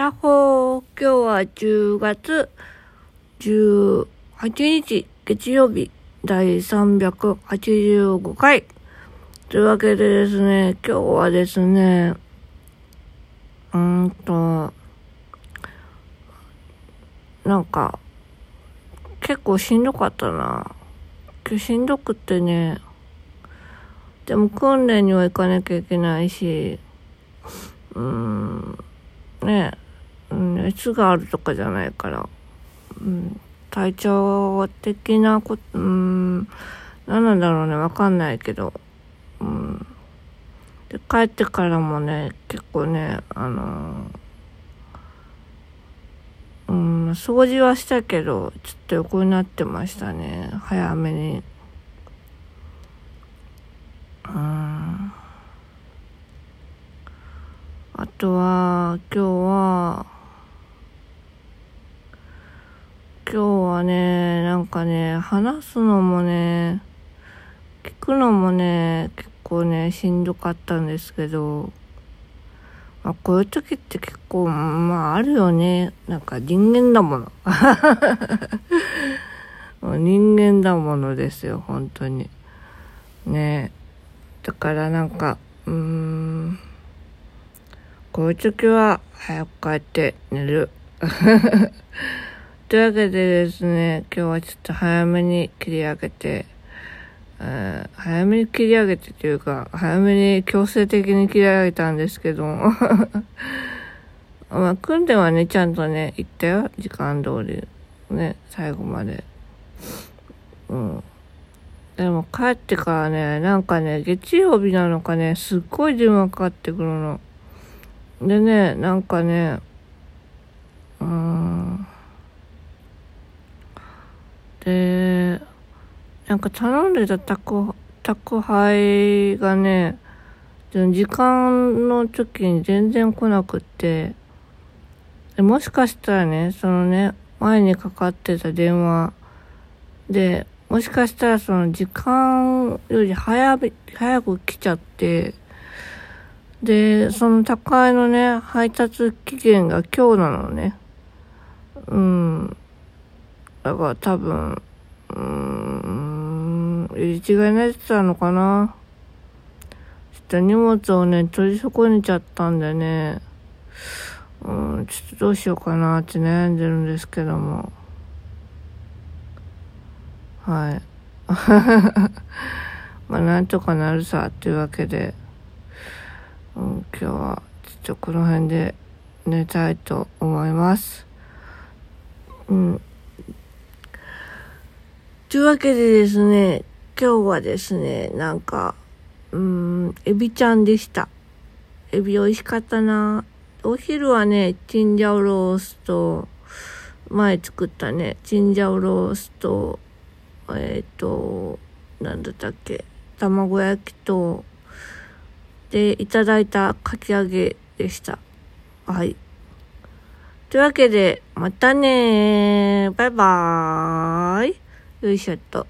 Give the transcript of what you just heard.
やっほー、今日は10月18日月曜日第385回。というわけでですね、今日はですね、うーんと、なんか、結構しんどかったな。今日しんどくってね、でも訓練には行かなきゃいけないし、うーん、ねえ、うん、熱があるとかじゃないから、うん、体調的なこと、うん、何なんだろうね、わかんないけど、うん。で、帰ってからもね、結構ね、あのうん、掃除はしたけど、ちょっと横になってましたね、早めに。うん。あとは、今日は、今日はね、なんかね、話すのもね、聞くのもね、結構ね、しんどかったんですけど、まあ、こういう時って結構、まあ、あるよね。なんか人間だもの。人間だものですよ、本当に。ねだからなんか、うーん、こういう時は早く帰って寝る。というわけでですね、今日はちょっと早めに切り上げて、えー早めに切り上げてというか、早めに強制的に切り上げたんですけど。まあ、訓練はね、ちゃんとね、行ったよ。時間通り。ね、最後まで。うん。でも帰ってからね、なんかね、月曜日なのかね、すっごい電話かかってくるの。でね、なんかね、うーん。で、なんか頼んでた宅宅配がね、時間の時に全然来なくって、もしかしたらね、そのね、前にかかってた電話で、もしかしたらその時間より早め早く来ちゃって、で、その宅配のね、配達期限が今日なのね。うん。だから多分、うーん、入り違いになってたのかな。ちょっと荷物をね、取り損ねちゃったんでね、うん、ちょっとどうしようかなって悩んでるんですけども。はい。まあ、なんとかなるさ、っていうわけで、うん、今日は、ちょっとこの辺で寝たいと思います。うん。というわけでですね、今日はですね、なんか、うーん、エビちゃんでした。エビ美味しかったな。お昼はね、チンジャオロースと、前作ったね、チンジャオロースと、えっ、と、なんだったっけ、卵焼きと、で、いただいたかき揚げでした。はい。というわけで、またねー。バイバーイ。よいしょっと。